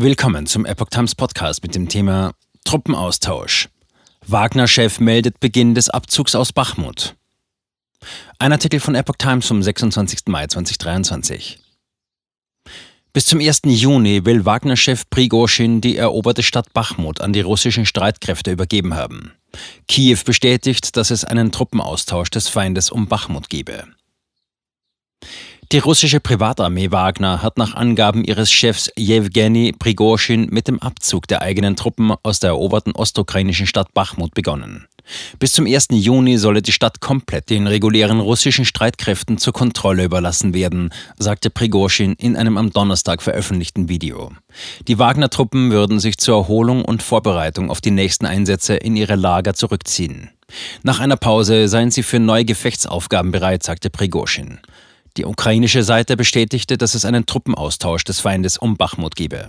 Willkommen zum Epoch Times Podcast mit dem Thema Truppenaustausch. Wagner-Chef meldet Beginn des Abzugs aus Bachmut. Ein Artikel von Epoch Times vom 26. Mai 2023. Bis zum 1. Juni will Wagner-Chef Prigozhin die eroberte Stadt Bachmut an die russischen Streitkräfte übergeben haben. Kiew bestätigt, dass es einen Truppenaustausch des Feindes um Bachmut gebe. Die russische Privatarmee Wagner hat nach Angaben ihres Chefs Jewgeni Prigozhin mit dem Abzug der eigenen Truppen aus der eroberten ostukrainischen Stadt Bachmut begonnen. Bis zum 1. Juni solle die Stadt komplett den regulären russischen Streitkräften zur Kontrolle überlassen werden, sagte Prigozhin in einem am Donnerstag veröffentlichten Video. Die Wagner-Truppen würden sich zur Erholung und Vorbereitung auf die nächsten Einsätze in ihre Lager zurückziehen. Nach einer Pause seien sie für neue Gefechtsaufgaben bereit, sagte Prigozhin. Die ukrainische Seite bestätigte, dass es einen Truppenaustausch des Feindes um Bachmut gebe.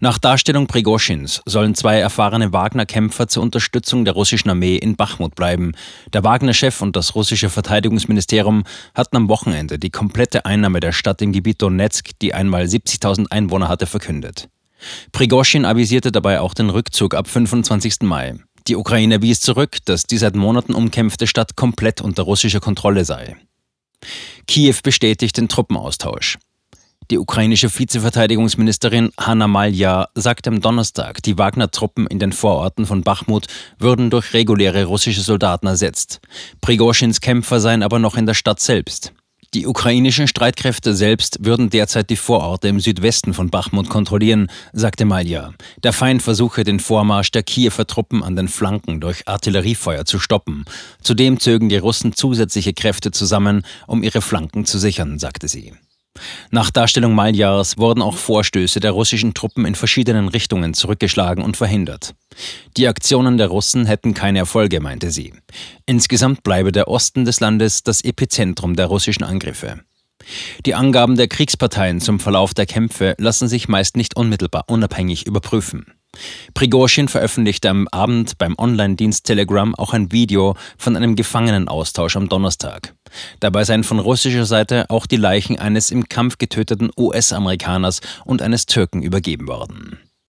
Nach Darstellung Prigoschins sollen zwei erfahrene Wagner-Kämpfer zur Unterstützung der russischen Armee in Bachmut bleiben. Der Wagner-Chef und das russische Verteidigungsministerium hatten am Wochenende die komplette Einnahme der Stadt im Gebiet Donetsk, die einmal 70.000 Einwohner hatte, verkündet. Prigoschin avisierte dabei auch den Rückzug ab 25. Mai. Die Ukraine wies zurück, dass die seit Monaten umkämpfte Stadt komplett unter russischer Kontrolle sei. Kiew bestätigt den Truppenaustausch. Die ukrainische Vizeverteidigungsministerin Hanna Malja sagte am Donnerstag, die Wagner-Truppen in den Vororten von Bachmut würden durch reguläre russische Soldaten ersetzt. Prigoschins Kämpfer seien aber noch in der Stadt selbst. Die ukrainischen Streitkräfte selbst würden derzeit die Vororte im Südwesten von Bachmut kontrollieren, sagte Malja. Der Feind versuche den Vormarsch der Kiewer Truppen an den Flanken durch Artilleriefeuer zu stoppen. Zudem zögen die Russen zusätzliche Kräfte zusammen, um ihre Flanken zu sichern, sagte sie. Nach Darstellung Maljars wurden auch Vorstöße der russischen Truppen in verschiedenen Richtungen zurückgeschlagen und verhindert. Die Aktionen der Russen hätten keine Erfolge, meinte sie. Insgesamt bleibe der Osten des Landes das Epizentrum der russischen Angriffe. Die Angaben der Kriegsparteien zum Verlauf der Kämpfe lassen sich meist nicht unmittelbar unabhängig überprüfen. Prigozhin veröffentlichte am Abend beim Online-Dienst Telegram auch ein Video von einem Gefangenenaustausch am Donnerstag. Dabei seien von russischer Seite auch die Leichen eines im Kampf getöteten US-Amerikaners und eines Türken übergeben worden.